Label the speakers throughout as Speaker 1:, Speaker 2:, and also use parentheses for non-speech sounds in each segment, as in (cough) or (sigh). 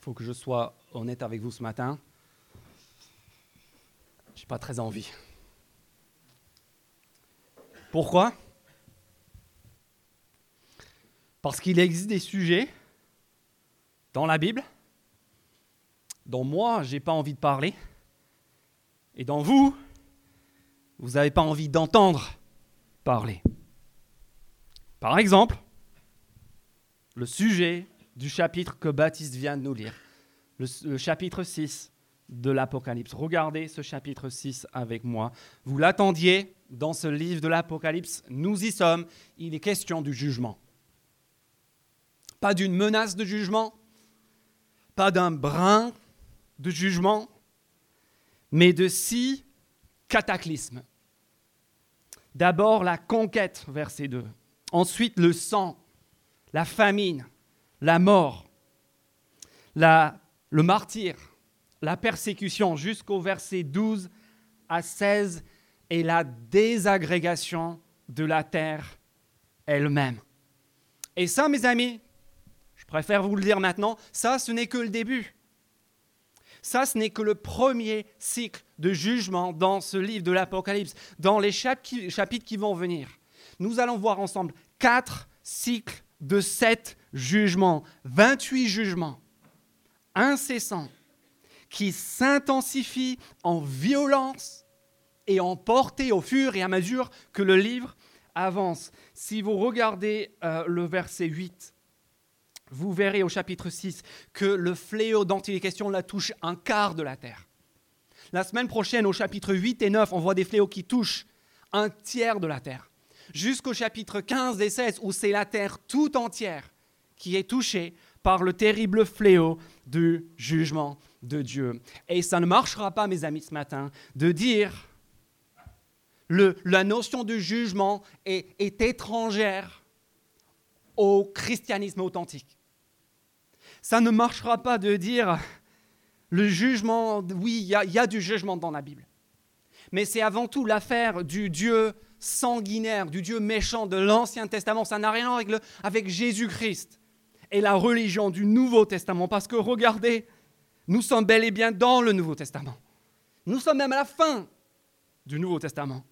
Speaker 1: Faut que je sois honnête avec vous ce matin. Je n'ai pas très envie. Pourquoi? Parce qu'il existe des sujets dans la Bible dont moi, je n'ai pas envie de parler, et dont vous, vous n'avez pas envie d'entendre parler. Par exemple, le sujet du chapitre que Baptiste vient de nous lire, le, chapitre 6 de l'Apocalypse. Regardez ce chapitre 6 avec moi. Vous l'attendiez dans ce livre de l'Apocalypse, nous y sommes, il est question du jugement. Pas d'une menace de jugement, pas d'un brin de jugement, mais de six cataclysmes. D'abord la conquête, verset 2. Ensuite le sang, la famine, la mort, le martyr, la persécution, jusqu'au verset 12 à 16, et la désagrégation de la terre elle-même. Et ça, mes amis, je préfère vous le dire maintenant, ça, ce n'est que le début. Ça, ce n'est que le premier cycle de jugement dans ce livre de l'Apocalypse, dans les chapitres qui vont venir. Nous allons voir ensemble quatre cycles de sept jugements, 28 jugements incessants qui s'intensifient en violence et en portée au fur et à mesure que le livre avance. Si vous regardez euh, le verset 8, vous verrez au chapitre 6 que le fléau dont la touche un quart de la terre. La semaine prochaine, au chapitre 8 et 9, on voit des fléaux qui touchent un tiers de la terre. Jusqu'au chapitre 15 et 16, où c'est la terre tout entière qui est touchée par le terrible fléau du jugement de Dieu. Et ça ne marchera pas, mes amis, ce matin, de dire le, la notion de jugement est étrangère au christianisme authentique. Ça ne marchera pas de dire le jugement, oui, il y, a du jugement dans la Bible. Mais c'est avant tout l'affaire du Dieu sanguinaire, du Dieu méchant de l'Ancien Testament. Ça n'a rien à voir avec, Jésus-Christ et la religion du Nouveau Testament. Parce que regardez, nous sommes bel et bien dans le Nouveau Testament. Nous sommes même à la fin du Nouveau Testament.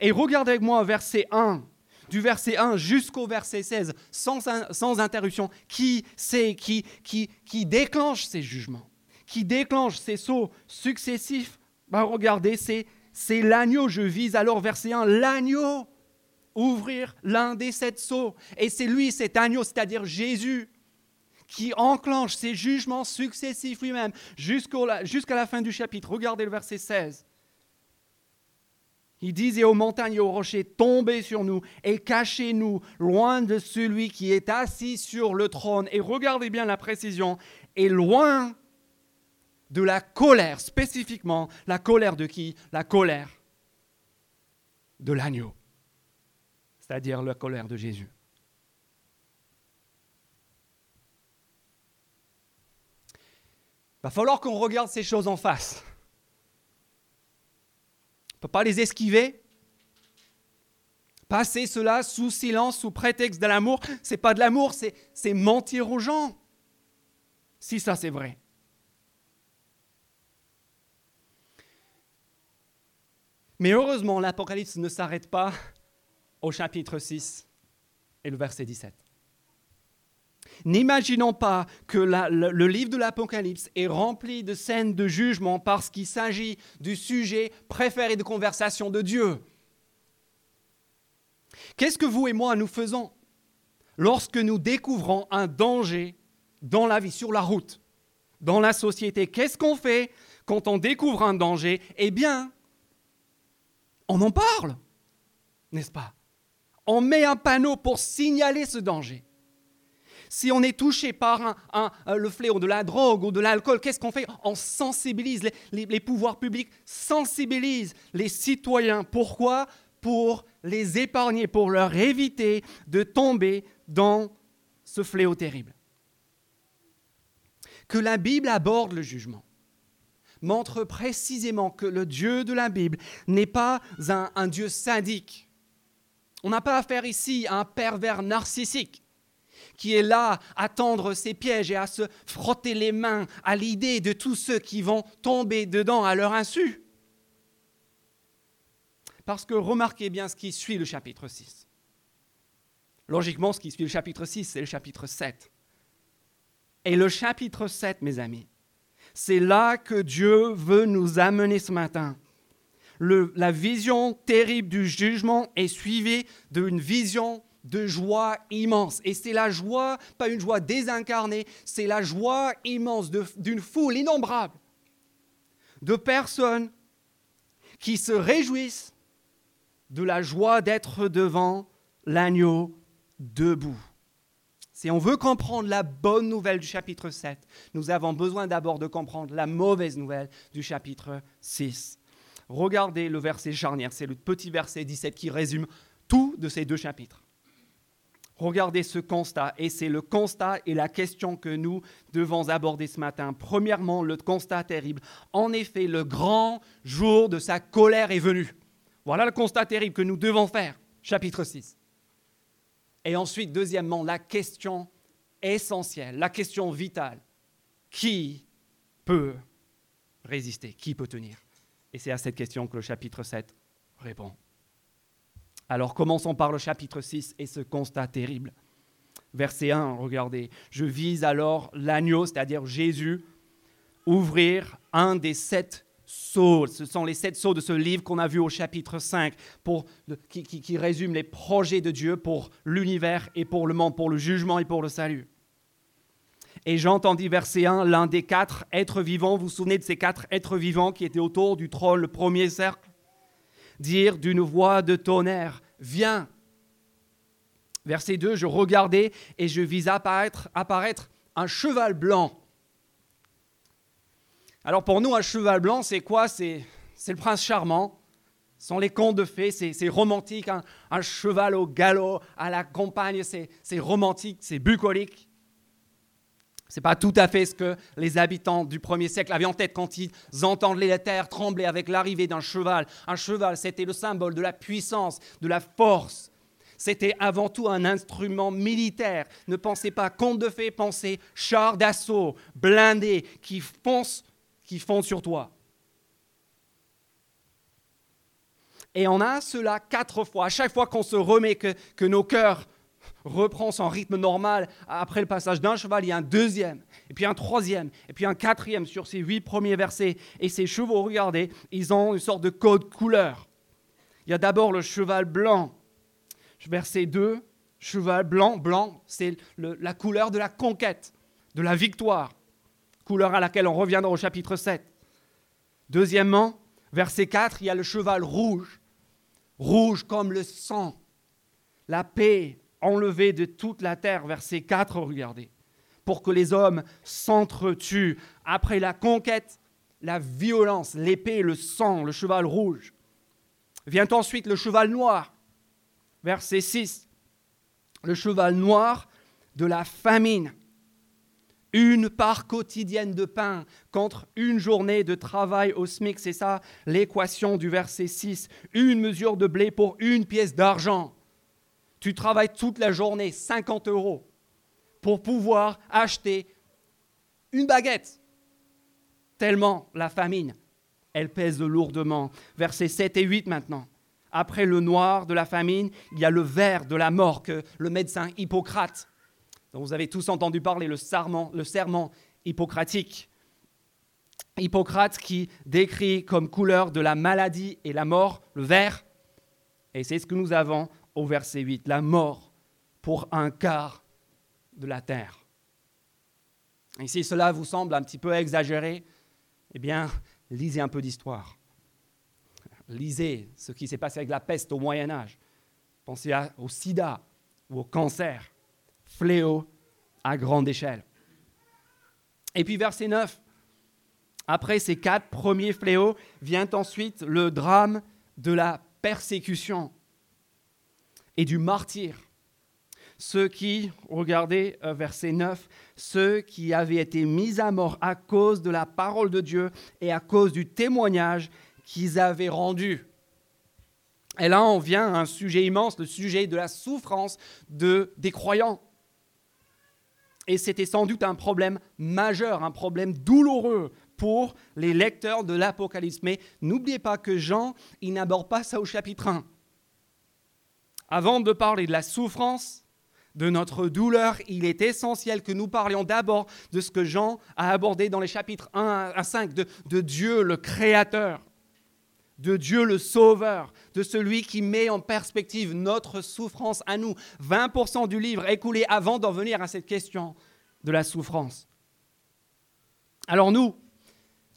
Speaker 1: Et regardez avec moi verset 1 du verset 1 jusqu'au verset 16, sans, interruption, qui c'est qui, qui, qui déclenche ces jugements, qui déclenche ces sauts successifs? Ben Regardez, c'est, c'est l'agneau. Je vise alors verset 1, l'agneau, ouvrir l'un des sept sauts. Et c'est lui, cet agneau, c'est-à-dire Jésus, qui enclenche ces jugements successifs lui-même jusqu'à la fin du chapitre. Regardez le verset 16. Il disait aux montagnes et aux rochers, tombez sur nous et cachez-nous loin de celui qui est assis sur le trône. Et regardez bien la précision, et loin de la colère, spécifiquement la colère de qui? La colère de l'agneau, c'est-à-dire la colère de Jésus. Il va falloir qu'on regarde ces choses en face ne peut pas les esquiver. Passer cela sous silence, sous prétexte de l'amour, c'est pas de l'amour, c'est mentir aux gens. Si ça c'est vrai. Mais heureusement, l'Apocalypse ne s'arrête pas au chapitre 6 et le verset 17. N'imaginons pas que le, livre de l'Apocalypse est rempli de scènes de jugement parce qu'il s'agit du sujet préféré de conversation de Dieu. Qu'est-ce que vous et moi nous faisons lorsque nous découvrons un danger dans la vie, sur la route, dans la société? Qu'est-ce qu'on fait quand on découvre un danger? Eh bien, on en parle, n'est-ce pas? On met un panneau pour signaler ce danger. Si on est touché par le fléau de la drogue ou de l'alcool, qu'est-ce qu'on fait? On sensibilise, les, pouvoirs publics sensibilisent les citoyens. Pourquoi? Pour les épargner, pour leur éviter de tomber dans ce fléau terrible. Que la Bible aborde le jugement montre précisément que le Dieu de la Bible n'est pas un, Dieu sadique. On n'a pas affaire ici à un pervers narcissique qui est là à tendre ses pièges et à se frotter les mains à l'idée de tous ceux qui vont tomber dedans à leur insu. Parce que remarquez bien ce qui suit le chapitre 6. Logiquement, ce qui suit le chapitre 6, c'est le chapitre 7. Et le chapitre 7, mes amis, c'est là que Dieu veut nous amener ce matin. la vision terrible du jugement est suivie d'une vision de joie immense. Et c'est la joie, pas une joie désincarnée, c'est la joie immense d'une foule innombrable de personnes qui se réjouissent de la joie d'être devant l'agneau debout. Si on veut comprendre la bonne nouvelle du chapitre 7, nous avons besoin d'abord de comprendre la mauvaise nouvelle du chapitre 6. Regardez le verset charnière, c'est le petit verset 17 qui résume tout de ces deux chapitres. Regardez ce constat, et c'est le constat et la question que nous devons aborder ce matin. Premièrement, le constat terrible. En effet, le grand jour de sa colère est venu. Voilà le constat terrible que nous devons faire, chapitre 6. Et ensuite, deuxièmement, la question essentielle, la question vitale. Qui peut résister? Qui peut tenir? Et c'est à cette question que le chapitre 7 répond. Alors commençons par le chapitre 6 et ce constat terrible. Verset 1, regardez. Je vise alors l'agneau, c'est-à-dire Jésus, ouvrir un des sept sceaux. Ce sont les sept sceaux de ce livre qu'on a vu au chapitre 5, pour, qui, qui résume les projets de Dieu pour l'univers et pour le monde, pour le jugement et pour le salut. Et j'entendis verset 1, l'un des quatre êtres vivants, vous vous souvenez de ces quatre êtres vivants qui étaient autour du trône, le premier cercle? Dire d'une voix de tonnerre, viens. Verset 2, je regardais et je vis apparaître, apparaître un cheval blanc. Alors pour nous, un cheval blanc, c'est quoi? C'est, le prince charmant. Ce sont les contes de fées, c'est, romantique. Un, cheval au galop, à la campagne, c'est, c'est romantique, c'est bucolique. Ce n'est pas tout à fait ce que les habitants du premier siècle avaient en tête quand ils entendent les terres trembler avec l'arrivée d'un cheval. Un cheval, c'était le symbole de la puissance, de la force. C'était avant tout un instrument militaire. Ne pensez pas conte de fées, pensez char d'assaut, blindé, qui fonce, qui font sur toi. Et on a cela quatre fois. À chaque fois qu'on se remet que, que nos cœurs reprend son rythme normal. Après le passage d'un cheval, il y a un deuxième, et puis un troisième, et puis un quatrième sur ces huit premiers versets. Et ces chevaux, regardez, ils ont une sorte de code couleur. Il y a d'abord le cheval blanc. Verset 2, cheval blanc, blanc, c'est la couleur de la conquête, de la victoire, couleur à laquelle on reviendra au chapitre 7. Deuxièmement, verset 4, il y a le cheval rouge, rouge comme le sang, la paix, enlevé de toute la terre, verset 4, regardez, pour que les hommes s'entretuent. Après la conquête, la violence, l'épée, le sang, le cheval rouge. Vient ensuite le cheval noir, verset 6. Le cheval noir de la famine. Une part quotidienne de pain contre une journée de travail au SMIC, c'est ça l'équation du verset 6. Une mesure de blé pour une pièce d'argent. Tu travailles toute la journée, 50 euros, pour pouvoir acheter une baguette. Tellement la famine, elle pèse lourdement. Versets 7 et 8 maintenant. Après le noir de la famine, il y a le vert de la mort que le médecin Hippocrate, dont vous avez tous entendu parler, le serment, le serment hippocratique. Hippocrate qui décrit comme couleur de la maladie et la mort le vert. Et c'est ce que nous avons au verset 8, la mort pour un quart de la terre. Et si cela vous semble un petit peu exagéré, eh bien, lisez un peu d'histoire. Lisez ce qui s'est passé avec la peste au Moyen Âge. Pensez au sida ou au cancer, fléau à grande échelle. Et puis verset 9, après ces quatre premiers fléaux, vient ensuite le drame de la persécution et du martyr. Ceux qui, regardez euh, verset 9, ceux qui avaient été mis à mort à cause de la parole de Dieu et à cause du témoignage qu'ils avaient rendu. Et là, on vient à un sujet immense, le sujet de la souffrance de, des croyants. Et c'était sans doute un problème majeur, un problème douloureux pour les lecteurs de l'Apocalypse. Mais n'oubliez pas que Jean, il n'aborde pas ça au chapitre 1. Avant de parler de la souffrance, de notre douleur, il est essentiel que nous parlions d'abord de ce que Jean a abordé dans les chapitres 1 à 5, de, de Dieu le Créateur, de Dieu le Sauveur, de celui qui met en perspective notre souffrance à nous. 20% du livre écoulé avant d'en venir à cette question de la souffrance. Alors nous,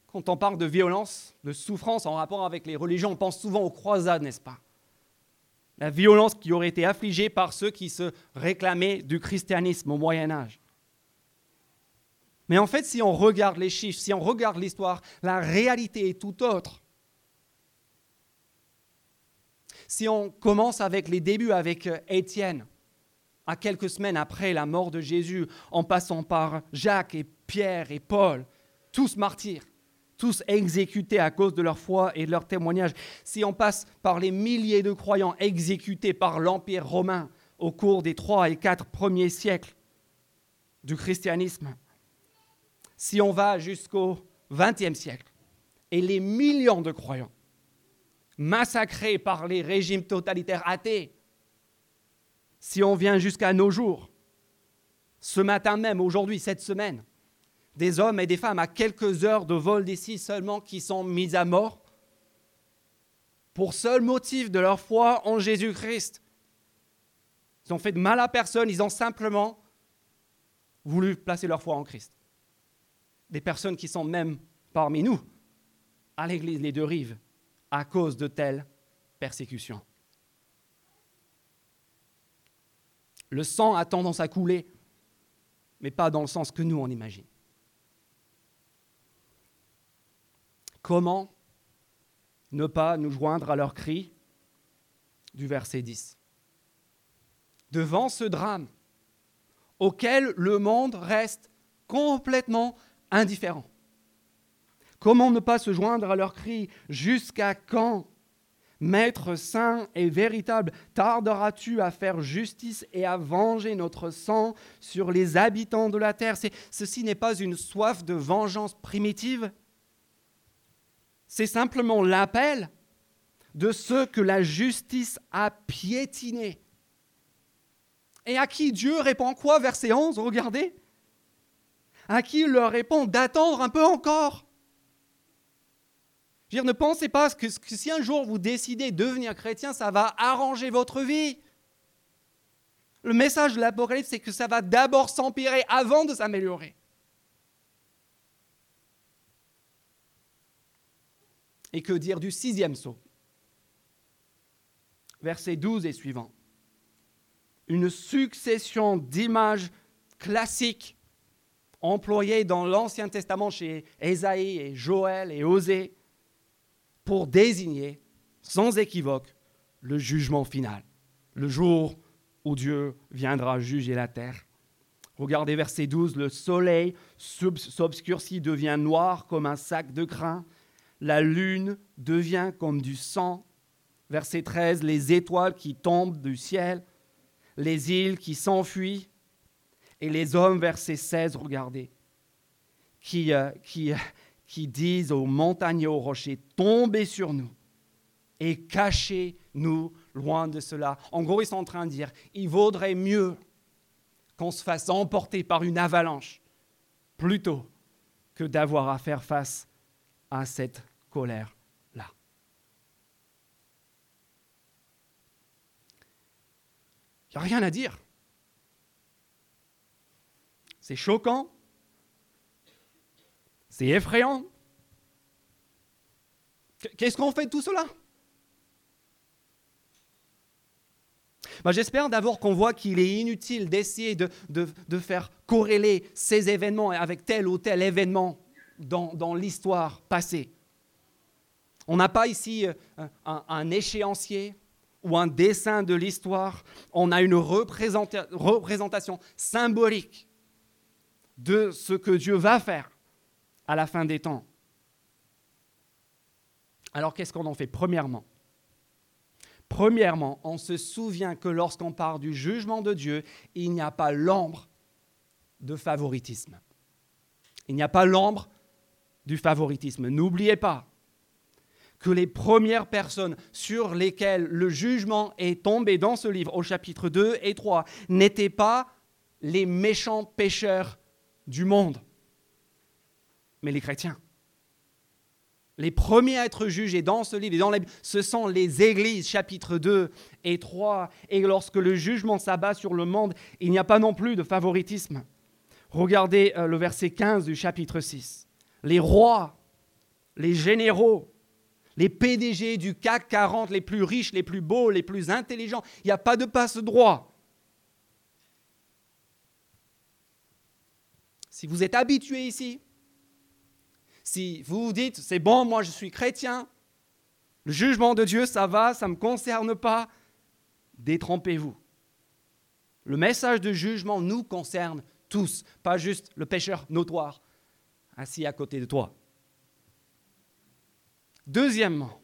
Speaker 1: quand on parle de violence, de souffrance en rapport avec les religions, on pense souvent aux croisades, n'est-ce pas? La violence qui aurait été affligée par ceux qui se réclamaient du christianisme au Moyen Âge. Mais en fait, si on regarde les chiffres, si on regarde l'histoire, la réalité est tout autre. Si on commence avec les débuts, avec euh, Étienne, à quelques semaines après la mort de Jésus, en passant par Jacques et Pierre et Paul, tous martyrs, tous exécutés à cause de leur foi et de leur témoignage, si on passe par les milliers de croyants exécutés par l'Empire romain au cours des trois et quatre premiers siècles du christianisme, si on va jusqu'au XXe siècle, et les millions de croyants massacrés par les régimes totalitaires athées, si on vient jusqu'à nos jours, ce matin même, aujourd'hui, cette semaine, des hommes et des femmes à quelques heures de vol d'ici seulement qui sont mis à mort pour seul motif de leur foi en Jésus-Christ. Ils ont fait de mal à personne, ils ont simplement voulu placer leur foi en Christ. Des personnes qui sont même parmi nous, à l'église Les Deux Rives, à cause de telles persécutions. Le sang a tendance à couler, mais pas dans le sens que nous on imagine. Comment ne pas nous joindre à leur cri du verset 10 Devant ce drame auquel le monde reste complètement indifférent. Comment ne pas se joindre à leur cri Jusqu'à quand? Maître saint et véritable, tarderas-tu à faire justice et à venger notre sang sur les habitants de la terre? Ceci n'est pas une soif de vengeance primitive, c'est simplement l'appel de ceux que la justice a piétinés. Et à qui Dieu répond quoi Verset 11, regardez. À qui il leur répond d'attendre un peu encore. Je veux dire, ne pensez pas que, si un jour vous décidez de devenir chrétien, ça va arranger votre vie. Le message de l'Apocalypse, c'est que ça va d'abord s'empirer avant de s'améliorer. Et que dire du sixième saut? Verset 12 et suivant. Une succession d'images classiques employées dans l'Ancien Testament chez Ésaïe et Joël et Osée pour désigner sans équivoque le jugement final, le jour où Dieu viendra juger la terre. Regardez verset 12, le soleil s'obscurcit, devient noir comme un sac de grains la lune devient comme du sang. Verset 13, les étoiles qui tombent du ciel, les îles qui s'enfuient, et les hommes, verset 16, regardez, qui, euh, qui, euh, qui disent aux montagnes et aux rochers, tombez sur nous et cachez-nous loin de cela. En gros, ils sont en train de dire, il vaudrait mieux qu'on se fasse emporter par une avalanche plutôt que d'avoir à faire face à cette colère-là. Il n'y a rien à dire. C'est choquant. C'est effrayant. Qu'est-ce qu'on fait de tout cela? Bah, J'espère d'abord qu'on voit qu'il est inutile d'essayer de, de, faire corréler ces événements avec tel ou tel événement dans, dans l'histoire passée. On n'a pas ici euh, un, échéancier ou un dessin de l'histoire, on a une représentation symbolique de ce que Dieu va faire à la fin des temps. Alors qu'est-ce qu'on en fait? Premièrement, Premièrement, on se souvient que lorsqu'on parle du jugement de Dieu, il n'y a pas l'ombre de favoritisme. Il n'y a pas l'ombre du favoritisme. N'oubliez pas que les premières personnes sur lesquelles le jugement est tombé dans ce livre, au chapitre 2 et 3, n'étaient pas les méchants pécheurs du monde, mais les chrétiens. Les premiers à être jugés dans ce livre, dans ce sont les églises, chapitre 2 et 3. Et lorsque le jugement s'abat sur le monde, il n'y a pas non plus de favoritisme. Regardez euh, le verset 15 du chapitre 6. Les rois, les généraux, les PDG du CAC 40, les plus riches, les plus beaux, les plus intelligents, il n'y a pas de passe-droit. Si vous êtes habitué ici, si vous dites, c'est bon, moi je suis chrétien, le jugement de Dieu, ça va, ça ne me concerne pas, détrompez-vous. Le message de jugement nous concerne tous, pas juste le pécheur notoire assis à côté de toi. Deuxièmement,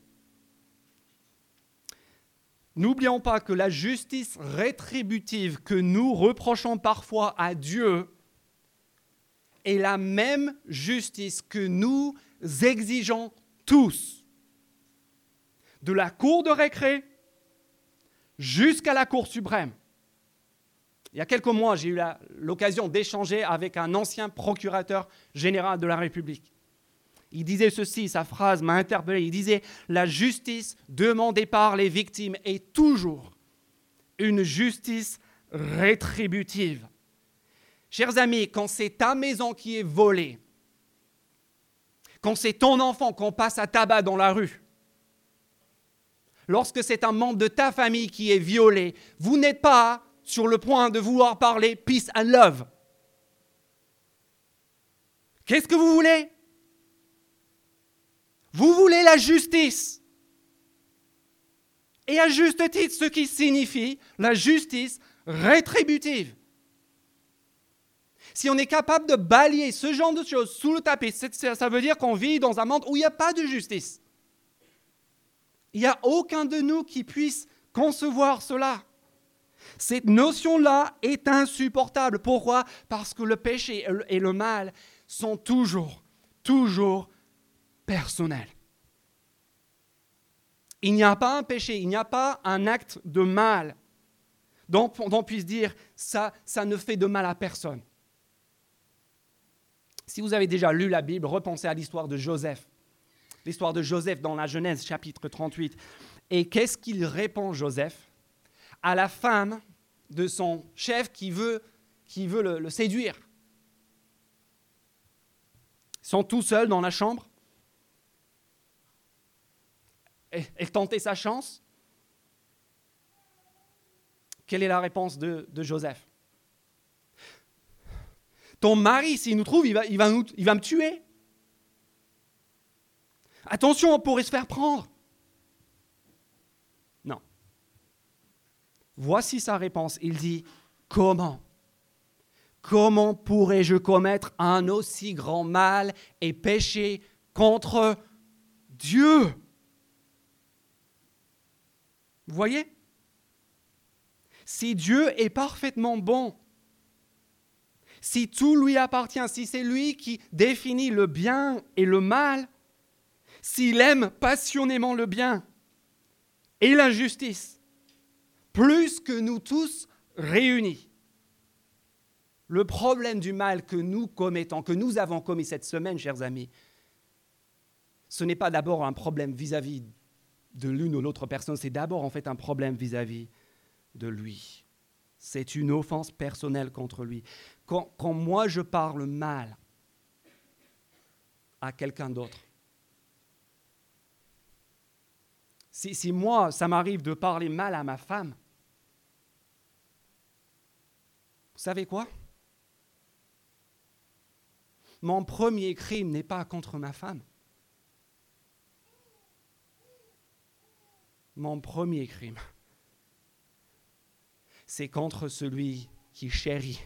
Speaker 1: n'oublions pas que la justice rétributive que nous reprochons parfois à Dieu est la même justice que nous exigeons tous. De la cour de récré jusqu'à la Cour suprême. Il y a quelques mois, j'ai eu l'occasion d'échanger avec un ancien procurateur général de la République. Il disait ceci, sa phrase m'a interpellé, il disait, la justice demandée par les victimes est toujours une justice rétributive. Chers amis, quand c'est ta maison qui est volée, quand c'est ton enfant qu'on passe à tabac dans la rue, lorsque c'est un membre de ta famille qui est violé, vous n'êtes pas sur le point de vouloir parler peace and love. Qu'est-ce que vous voulez? Vous voulez la justice. Et à juste titre, ce qui signifie la justice rétributive. Si on est capable de balayer ce genre de choses sous le tapis, ça veut dire qu'on vit dans un monde où il n'y a pas de justice. Il n'y a aucun de nous qui puisse concevoir cela. Cette notion-là est insupportable. Pourquoi? Parce que le péché et le mal sont toujours, toujours personnels. Il n'y a pas un péché, il n'y a pas un acte de mal dont on puisse dire ça, ça ne fait de mal à personne. Si vous avez déjà lu la Bible, repensez à l'histoire de Joseph. L'histoire de Joseph dans la Genèse chapitre 38. Et qu'est-ce qu'il répond Joseph? À la femme de son chef qui veut, le, séduire Ils sont tous seuls dans la chambre. Et tenter sa chance. Quelle est la réponse de Joseph? Ton mari, s'il nous trouve, il va, il me tuer. Attention, on pourrait se faire prendre. Non. Voici sa réponse. Il dit, comment? Comment pourrais-je commettre un aussi grand mal et pécher contre Dieu? Vous voyez? Si Dieu est parfaitement bon, si tout lui appartient, si c'est lui qui définit le bien et le mal, s'il aime passionnément le bien et la justice, plus que nous tous réunis, le problème du mal que nous commettons, que nous avons commis cette semaine, chers amis, ce n'est pas d'abord un problème vis-à-vis de l'une ou l'autre personne, c'est d'abord en fait un problème vis à -vis de lui. C'est une offense personnelle contre lui quand, moi je parle mal à quelqu'un d'autre, si, si, moi, ça m'arrive de parler mal à ma femme, vous savez quoi? Mon premier crime n'est pas contre ma femme. Mon premier crime, c'est contre celui qui chérit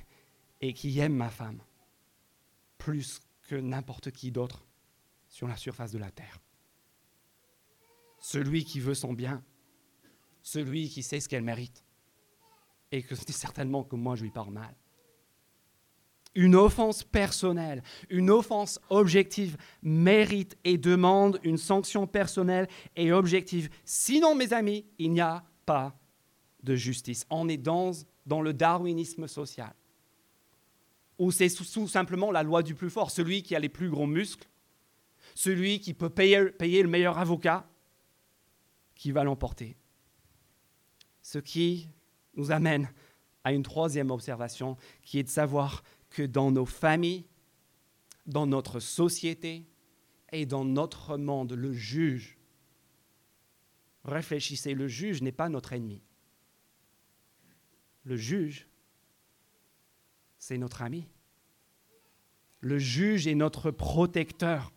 Speaker 1: et qui aime ma femme plus que n'importe qui d'autre sur la surface de la terre. Celui qui veut son bien, celui qui sait ce qu'elle mérite, et que c'est certainement que moi je lui parle mal. Une offense personnelle, une offense objective mérite et demande une sanction personnelle et objective. Sinon, mes amis, il n'y a pas de justice. On est dans, dans le darwinisme social, où c'est tout simplement la loi du plus fort, celui qui a les plus gros muscles, celui qui peut payer, payer le meilleur avocat, qui va l'emporter. Ce qui nous amène à une troisième observation, qui est de savoir que dans nos familles, dans notre société et dans notre monde, le juge, réfléchissez, le juge n'est pas notre ennemi. Le juge, c'est notre ami. Le juge est notre protecteur.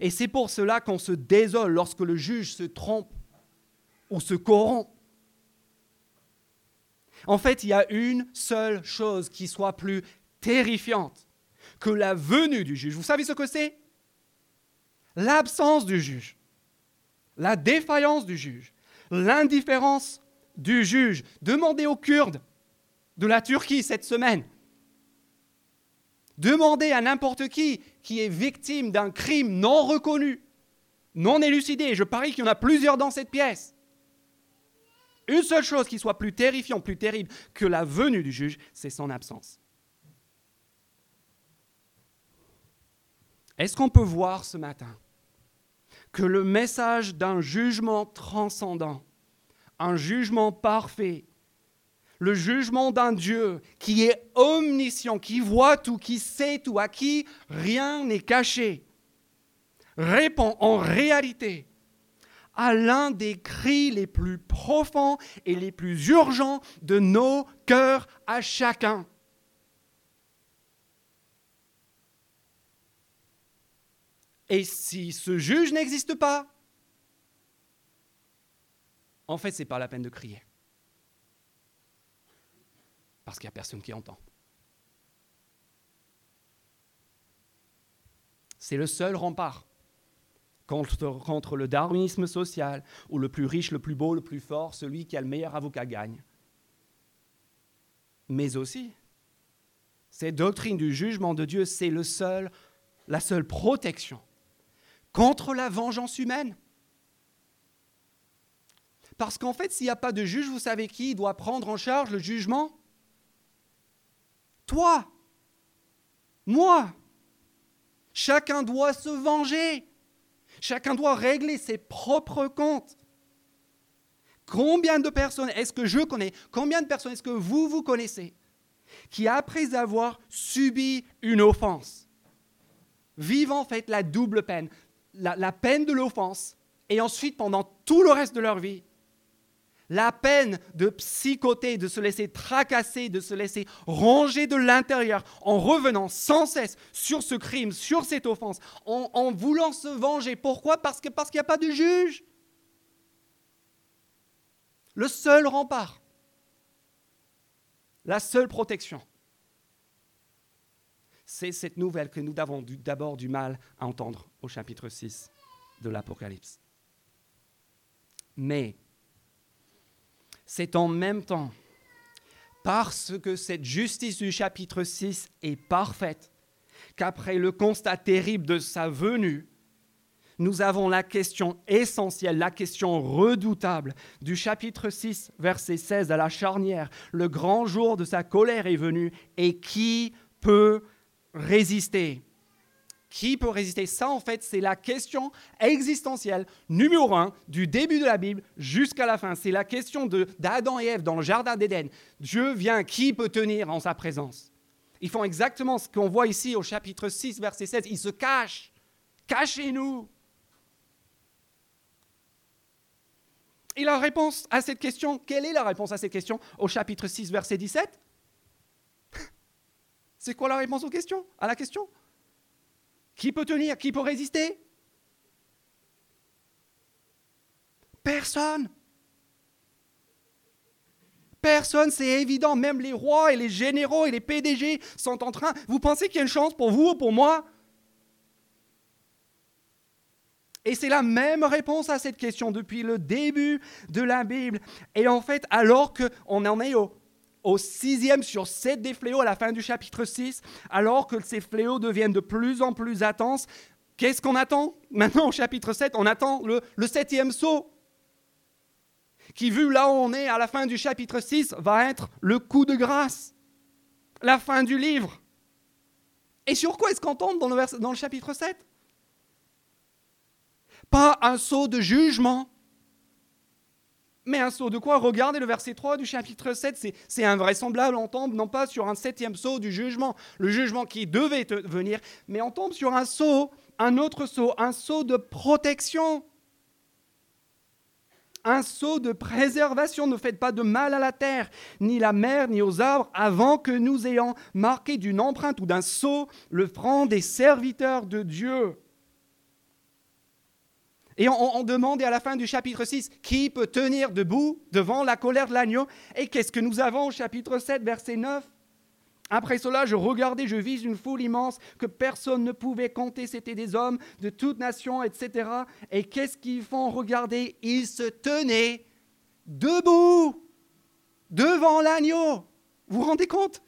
Speaker 1: Et c'est pour cela qu'on se désole lorsque le juge se trompe ou se corrompt. En fait, il y a une seule chose qui soit plus terrifiante que la venue du juge. Vous savez ce que c'est? L'absence du juge, la défaillance du juge, l'indifférence du juge. Demandez aux Kurdes de la Turquie cette semaine. Demandez à n'importe qui qui est victime d'un crime non reconnu, non élucidé. Je parie qu'il y en a plusieurs dans cette pièce. Une seule chose qui soit plus terrifiante, plus terrible que la venue du juge, c'est son absence. Est-ce qu'on peut voir ce matin que le message d'un jugement transcendant, un jugement parfait, le jugement d'un Dieu qui est omniscient, qui voit tout, qui sait tout, à qui rien n'est caché, répond en réalité à l'un des cris les plus profonds et les plus urgents de nos cœurs à chacun. Et si ce juge n'existe pas, en fait, ce n'est pas la peine de crier. Parce qu'il n'y a personne qui entend. C'est le seul rempart contre, le darwinisme social, où le plus riche, le plus beau, le plus fort, celui qui a le meilleur avocat gagne. Mais aussi, cette doctrine du jugement de Dieu, c'est le seul, la seule protection contre la vengeance humaine. Parce qu'en fait, s'il n'y a pas de juge, vous savez qui doit prendre en charge le jugement? Toi, moi. Chacun doit se venger. Chacun doit régler ses propres comptes. Combien de personnes est-ce que je connais Combien de personnes est-ce que vous, vous connaissez qui, après avoir subi une offense, vivent en fait la double peine la, peine de l'offense et ensuite pendant tout le reste de leur vie, la peine de psychoter, de se laisser tracasser, de se laisser ronger de l'intérieur en revenant sans cesse sur ce crime, sur cette offense, en, voulant se venger. Pourquoi? Parce qu'il parce qu'il n'y a pas de juge. Le seul rempart, la seule protection, c'est cette nouvelle que nous avons d'abord du mal à entendre au chapitre 6 de l'Apocalypse. Mais c'est en même temps parce que cette justice du chapitre 6 est parfaite qu'après le constat terrible de sa venue, nous avons la question essentielle, la question redoutable du chapitre 6, verset 16 à la charnière. Le grand jour de sa colère est venu et qui peut résister? Qui peut résister? Ça, en fait, c'est la question existentielle numéro un du début de la Bible jusqu'à la fin. C'est la question d'Adam et Ève dans le Jardin d'Éden. Dieu vient, qui peut tenir en sa présence? Ils font exactement ce qu'on voit ici au chapitre 6, verset 16. Ils se cachent. Cachez-nous. Et la réponse à cette question, quelle est la réponse à cette question au chapitre 6, verset 17 (laughs) c'est quoi la réponse aux questions, à la question? Qui peut tenir? Qui peut résister? Personne. Personne, c'est évident. Même les rois et les généraux et les PDG sont en train. Vous pensez qu'il y a une chance pour vous ou pour moi? Et c'est la même réponse à cette question depuis le début de la Bible. Et en fait, alors qu'on en est au au sixième sur sept des fléaux à la fin du chapitre 6, alors que ces fléaux deviennent de plus en plus intenses. Qu'est-ce qu'on attend Maintenant, au chapitre 7, on attend le, septième saut, qui, vu là où on est à la fin du chapitre 6, va être le coup de grâce, la fin du livre. Et sur quoi est-ce qu'on tombe dans le, dans le chapitre 7 Pas un saut de jugement, mais un saut de quoi? Regardez le verset 3 du chapitre 7, c'est invraisemblable, on tombe non pas sur un septième saut du jugement, le jugement qui devait venir, mais on tombe sur un saut, un autre saut, un saut de protection, un saut de préservation. Ne faites pas de mal à la terre, ni la mer, ni aux arbres, avant que nous ayons marqué d'une empreinte ou d'un saut le front des serviteurs de Dieu. Et on, demande à la fin du chapitre 6, qui peut tenir debout devant la colère de l'agneau? Et qu'est-ce que nous avons au chapitre 7, verset 9 après cela, je regardais, je vis une foule immense que personne ne pouvait compter. C'était des hommes de toute nation, etc. Et qu'est-ce qu'ils font? Regardez, ils se tenaient debout devant l'agneau. Vous vous rendez compte?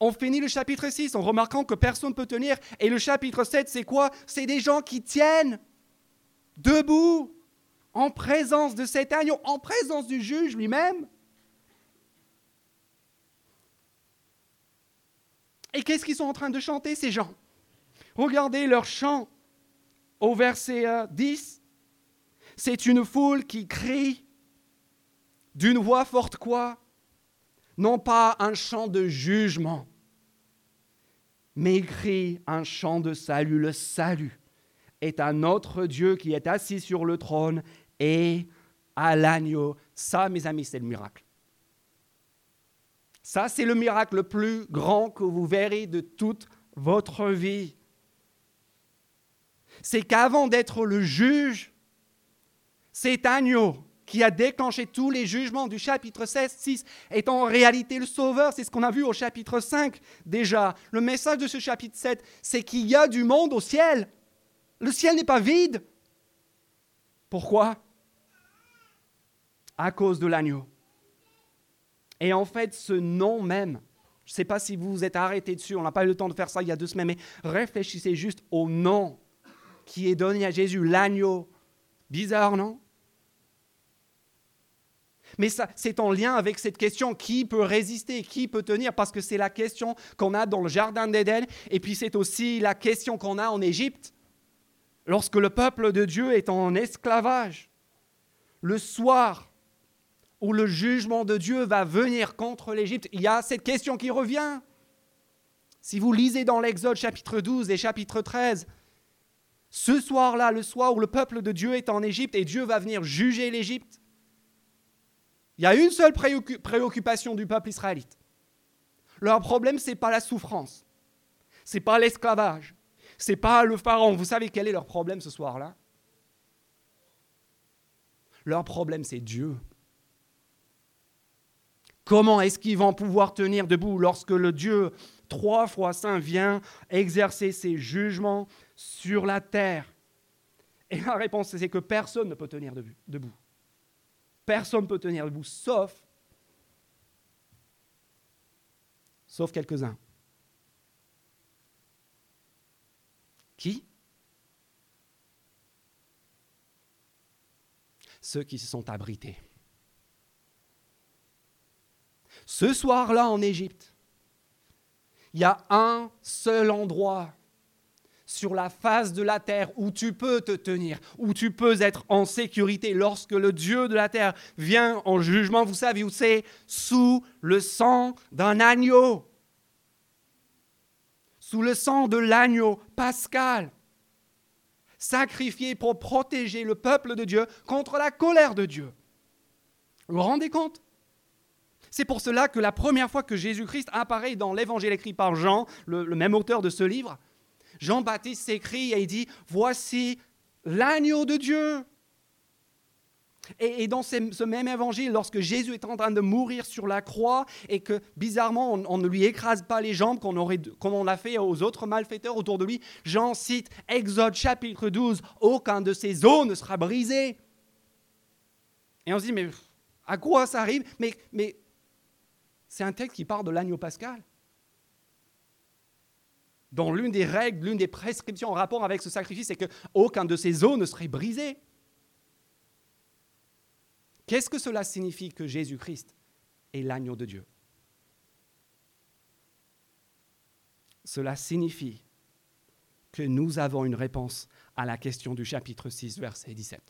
Speaker 1: On finit le chapitre 6 en remarquant que personne ne peut tenir. Et le chapitre 7, c'est quoi? C'est des gens qui tiennent debout, en présence de cet agneau, en présence du juge lui-même. Et qu'est-ce qu'ils sont en train de chanter, ces gens? Regardez leur chant au verset 10. Euh, C'est une foule qui crie d'une voix forte quoi? Non pas un chant de jugement, mais crie un chant de salut, le salut est un notre Dieu qui est assis sur le trône et à l'agneau. Ça, mes amis, c'est le miracle. Ça, c'est le miracle le plus grand que vous verrez de toute votre vie. C'est qu'avant d'être le juge, cet agneau qui a déclenché tous les jugements du chapitre 16, 6, est en réalité le sauveur. C'est ce qu'on a vu au chapitre 5 déjà. Le message de ce chapitre 7, c'est qu'il y a du monde au ciel. Le ciel n'est pas vide. Pourquoi? À cause de l'agneau. Et en fait, ce nom même, je ne sais pas si vous vous êtes arrêté dessus, on n'a pas eu le temps de faire ça il y a deux semaines, mais réfléchissez juste au nom qui est donné à Jésus, l'agneau. Bizarre, non? Mais c'est en lien avec cette question qui peut résister, qui peut tenir, parce que c'est la question qu'on a dans le Jardin d'Éden, et puis c'est aussi la question qu'on a en Égypte lorsque le peuple de Dieu est en esclavage, le soir où le jugement de Dieu va venir contre l'Égypte, il y a cette question qui revient. Si vous lisez dans l'Exode chapitre 12 et chapitre 13, ce soir-là, le soir où le peuple de Dieu est en Égypte et Dieu va venir juger l'Égypte, il y a une seule préoccupation du peuple israélite. Leur problème, ce n'est pas la souffrance, ce n'est pas l'esclavage, c'est pas le pharaon. Vous savez quel est leur problème ce soir-là? Leur problème, c'est Dieu. Comment est-ce qu'ils vont pouvoir tenir debout lorsque le Dieu trois fois saint vient exercer ses jugements sur la terre? Et la réponse, c'est que personne ne peut tenir debout. Personne ne peut tenir debout, sauf, sauf quelques-uns. Qui? Ceux qui se sont abrités. Ce soir-là en Égypte, il y a un seul endroit sur la face de la terre où tu peux te tenir, où tu peux être en sécurité lorsque le Dieu de la terre vient en jugement. Vous savez où c'est? Sous le sang d'un agneau sous le sang de l'agneau pascal, sacrifié pour protéger le peuple de Dieu contre la colère de Dieu. Vous vous rendez compte? C'est pour cela que la première fois que Jésus-Christ apparaît dans l'évangile écrit par Jean, le, même auteur de ce livre, Jean-Baptiste s'écrit et il dit, voici l'agneau de Dieu et, dans ce, même évangile, lorsque Jésus est en train de mourir sur la croix et que bizarrement on, ne lui écrase pas les jambes comme on l'a fait aux autres malfaiteurs autour de lui, Jean cite Exode chapitre 12, aucun de ses os ne sera brisé. Et on se dit, mais à quoi ça arrive? Mais, C'est un texte qui parle de l'agneau pascal. Dans l'une des règles, l'une des prescriptions en rapport avec ce sacrifice, c'est qu'aucun de ces os ne serait brisé. Qu'est-ce que cela signifie que Jésus-Christ est l'agneau de Dieu? Cela signifie que nous avons une réponse à la question du chapitre 6, verset 17.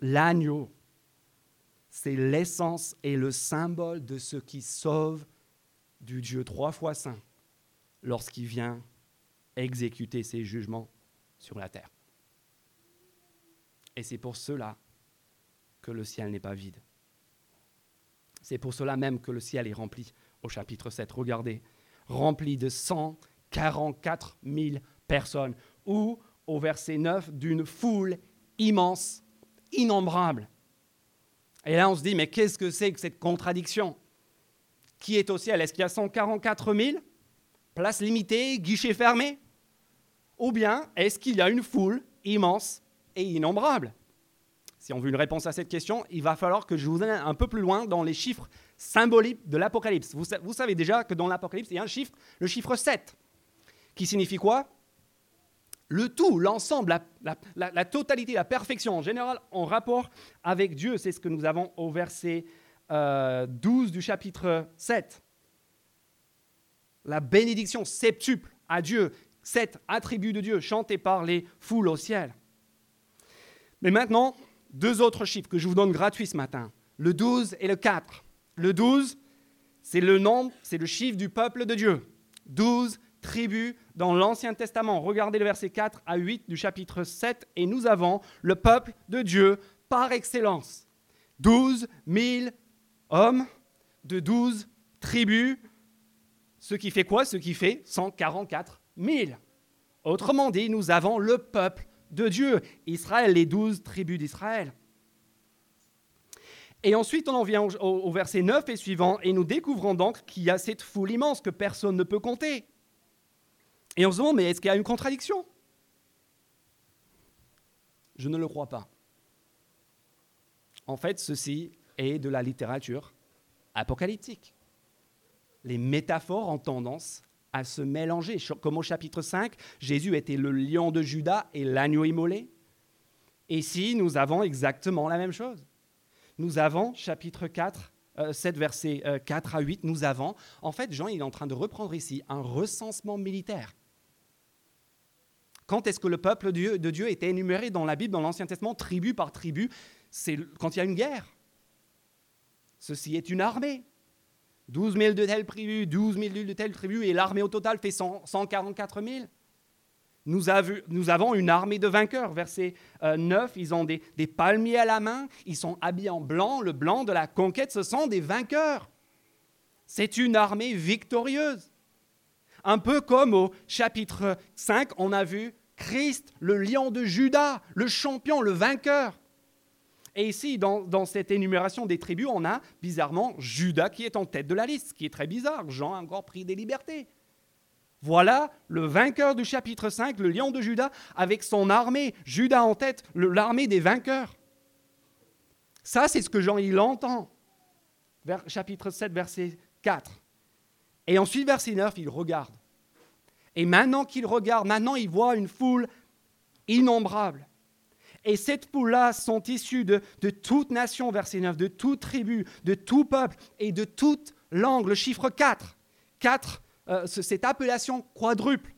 Speaker 1: L'agneau, c'est l'essence et le symbole de ce qui sauve du Dieu trois fois saint lorsqu'il vient exécuter ses jugements sur la terre. Et c'est pour cela que le ciel n'est pas vide. C'est pour cela même que le ciel est rempli au chapitre 7. Regardez, rempli de 144 000 personnes, ou au verset 9, d'une foule immense, innombrable. Et là, on se dit, mais qu'est-ce que c'est que cette contradiction? Qui est au ciel? Est-ce qu'il y a 144 000 Place limitée, guichet fermé Ou bien est-ce qu'il y a une foule immense et innombrable Si on veut une réponse à cette question, il va falloir que je vous aille un peu plus loin dans les chiffres symboliques de l'Apocalypse. Vous, savez déjà que dans l'Apocalypse, il y a un chiffre, le chiffre 7, qui signifie quoi? Le tout, l'ensemble, la, totalité, la perfection en général en rapport avec Dieu. C'est ce que nous avons au verset 12 euh, du chapitre 7. La bénédiction septuple à Dieu, sept attributs de Dieu chantés par les foules au ciel. Mais maintenant, deux autres chiffres que je vous donne gratuits ce matin, le 12 et le 4. Le 12, c'est le nom, c'est le chiffre du peuple de Dieu. 12 tribus dans l'Ancien Testament. Regardez le verset 4 à 8 du chapitre 7 et nous avons le peuple de Dieu par excellence. 12 000 hommes de 12 tribus, ce qui fait quoi? Ce qui fait 144 000. Autrement dit, nous avons le peuple de Dieu, Israël, les douze tribus d'Israël. Et ensuite, on en vient au, verset 9 et suivant, et nous découvrons donc qu'il y a cette foule immense que personne ne peut compter. Et on se demande, mais est-ce qu'il y a une contradiction? Je ne le crois pas. En fait, ceci est de la littérature apocalyptique. Les métaphores ont tendance à se mélanger. Comme au chapitre 5, Jésus était le lion de Judas et l'agneau immolé. Ici, nous avons exactement la même chose. Nous avons, chapitre 4, 7, versets 4 à 8, nous avons, en fait, Jean il est en train de reprendre ici un recensement militaire. Quand est-ce que le peuple de Dieu était énuméré dans la Bible, dans l'Ancien Testament, tribu par tribu? C'est quand il y a une guerre. Ceci est une armée. 12 000 de telle tribu, 12 000 de telle tribu, et l'armée au total fait 144 000. Nous, avons une armée de vainqueurs. Verset 9, euh, ils ont des, des, palmiers à la main, ils sont habillés en blanc. Le blanc de la conquête, ce sont des vainqueurs. C'est une armée victorieuse. Un peu comme au chapitre 5, on a vu Christ, le lion de Judas, le champion, le vainqueur. Et ici, dans, cette énumération des tribus, on a bizarrement Judas qui est en tête de la liste, ce qui est très bizarre. Jean a encore pris des libertés. Voilà le vainqueur du chapitre 5, le lion de Judas, avec son armée. Judas en tête, l'armée des vainqueurs. Ça, c'est ce que Jean il entend. Chapitre 7, verset 4. Et ensuite, verset 9, il regarde. Et maintenant qu'il regarde, maintenant il voit une foule innombrable. Et cette foule-là sont issues de, de toute nation, verset 9, de toute tribu, de tout peuple et de toute langue. Le chiffre 4, 4 euh, cette appellation quadruple.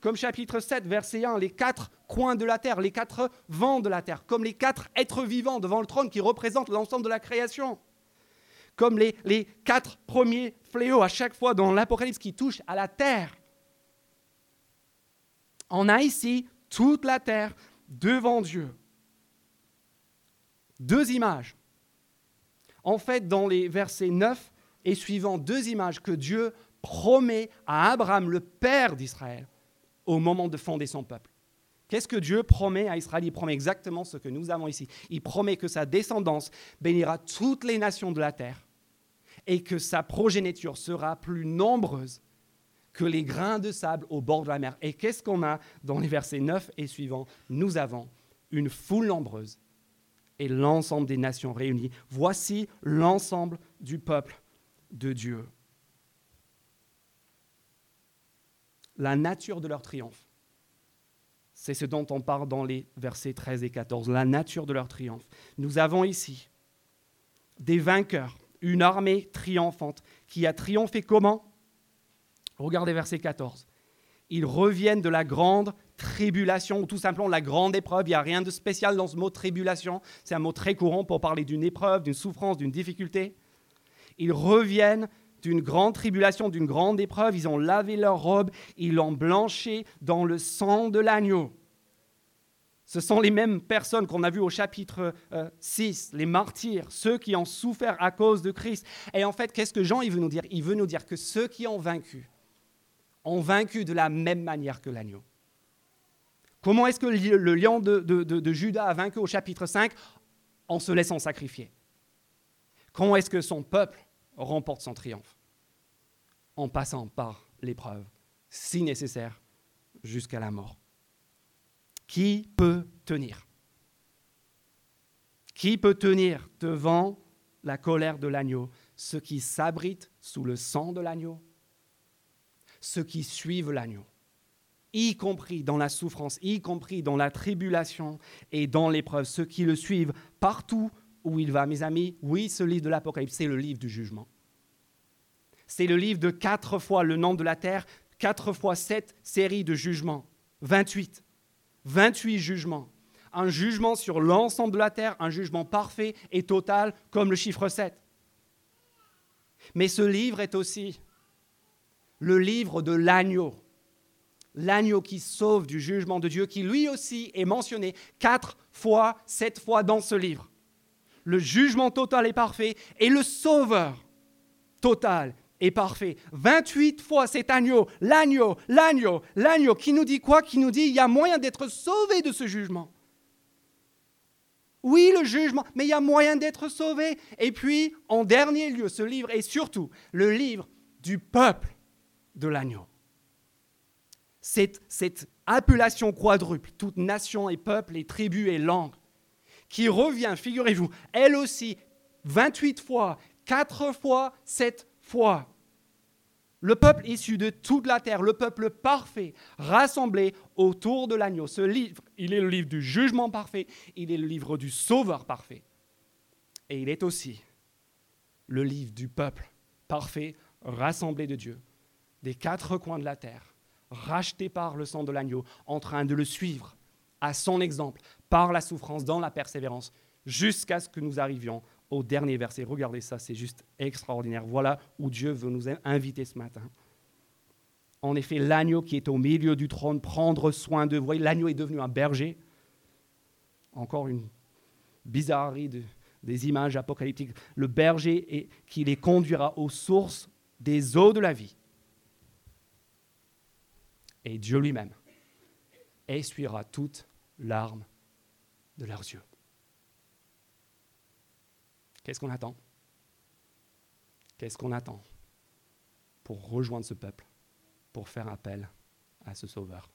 Speaker 1: Comme chapitre 7, verset 1, les quatre coins de la terre, les quatre vents de la terre, comme les quatre êtres vivants devant le trône qui représentent l'ensemble de la création. Comme les, les quatre premiers fléaux à chaque fois dans l'Apocalypse qui touchent à la terre. On a ici toute la terre devant Dieu deux images. En fait, dans les versets 9 et suivants, deux images que Dieu promet à Abraham, le père d'Israël, au moment de fonder son peuple. Qu'est-ce que Dieu promet à Israël? Il promet exactement ce que nous avons ici. Il promet que sa descendance bénira toutes les nations de la terre et que sa progéniture sera plus nombreuse que les grains de sable au bord de la mer. Et qu'est-ce qu'on a dans les versets 9 et suivants? Nous avons une foule nombreuse et l'ensemble des nations réunies. Voici l'ensemble du peuple de Dieu. La nature de leur triomphe. C'est ce dont on parle dans les versets 13 et 14, la nature de leur triomphe. Nous avons ici des vainqueurs, une armée triomphante qui a triomphé comment? Regardez verset 14. Ils reviennent de la grande tribulation, ou tout simplement la grande épreuve. Il n'y a rien de spécial dans ce mot tribulation. C'est un mot très courant pour parler d'une épreuve, d'une souffrance, d'une difficulté. Ils reviennent d'une grande tribulation, d'une grande épreuve. Ils ont lavé leur robe, ils l'ont blanchi dans le sang de l'agneau. Ce sont les mêmes personnes qu'on a vues au chapitre 6, euh, les martyrs, ceux qui ont souffert à cause de Christ. Et en fait, qu'est-ce que Jean il veut nous dire? Il veut nous dire que ceux qui ont vaincu ont vaincu de la même manière que l'agneau. Comment est-ce que le lion de, Judas a vaincu au chapitre 5 En se laissant sacrifier. Comment est-ce que son peuple remporte son triomphe? En passant par l'épreuve, si nécessaire, jusqu'à la mort. Qui peut tenir? Qui peut tenir devant la colère de l'agneau? Ceux qui s'abritent sous le sang de l'agneau? Ceux qui suivent l'agneau y compris dans la souffrance, y compris dans la tribulation et dans l'épreuve, ceux qui le suivent partout où il va. Mes amis, oui, ce livre de l'Apocalypse, c'est le livre du jugement. C'est le livre de quatre fois le nom de la terre, quatre fois sept séries de jugements. 28. 28 jugements. Un jugement sur l'ensemble de la terre, un jugement parfait et total comme le chiffre 7. Mais ce livre est aussi le livre de l'agneau. L'agneau qui sauve du jugement de Dieu, qui lui aussi est mentionné quatre fois, sept fois dans ce livre le jugement total et parfait, et le sauveur total et parfait. 28 fois cet agneau, l'agneau, l'agneau, l'agneau, qui nous dit quoi? Qui nous dit il y a moyen d'être sauvé de ce jugement. Oui, le jugement, mais il y a moyen d'être sauvé. Et puis, en dernier lieu, ce livre est surtout le livre du peuple de l'agneau. Cette, appellation quadruple, toute nation et peuple et tribu et langue, qui revient, figurez-vous, elle aussi, 28 fois, 4 fois, 7 fois. Le peuple issu de toute la terre, le peuple parfait, rassemblé autour de l'agneau. Ce livre, il est le livre du jugement parfait, il est le livre du sauveur parfait. Et il est aussi le livre du peuple parfait, rassemblé de Dieu, des quatre coins de la terre, racheté par le sang de l'agneau, en train de le suivre à son exemple, par la souffrance, dans la persévérance, jusqu'à ce que nous arrivions au dernier verset. Regardez ça, c'est juste extraordinaire. Voilà où Dieu veut nous inviter ce matin. En effet, l'agneau qui est au milieu du trône, prendre soin de vous. L'agneau est devenu un berger. Encore une bizarrerie des images apocalyptiques. Le berger qui les conduira aux sources des eaux de la vie. Et Dieu lui-même essuiera toutes larmes de leurs yeux. Qu'est-ce qu'on attend? Qu'est-ce qu'on attend pour rejoindre ce peuple, pour faire appel à ce Sauveur?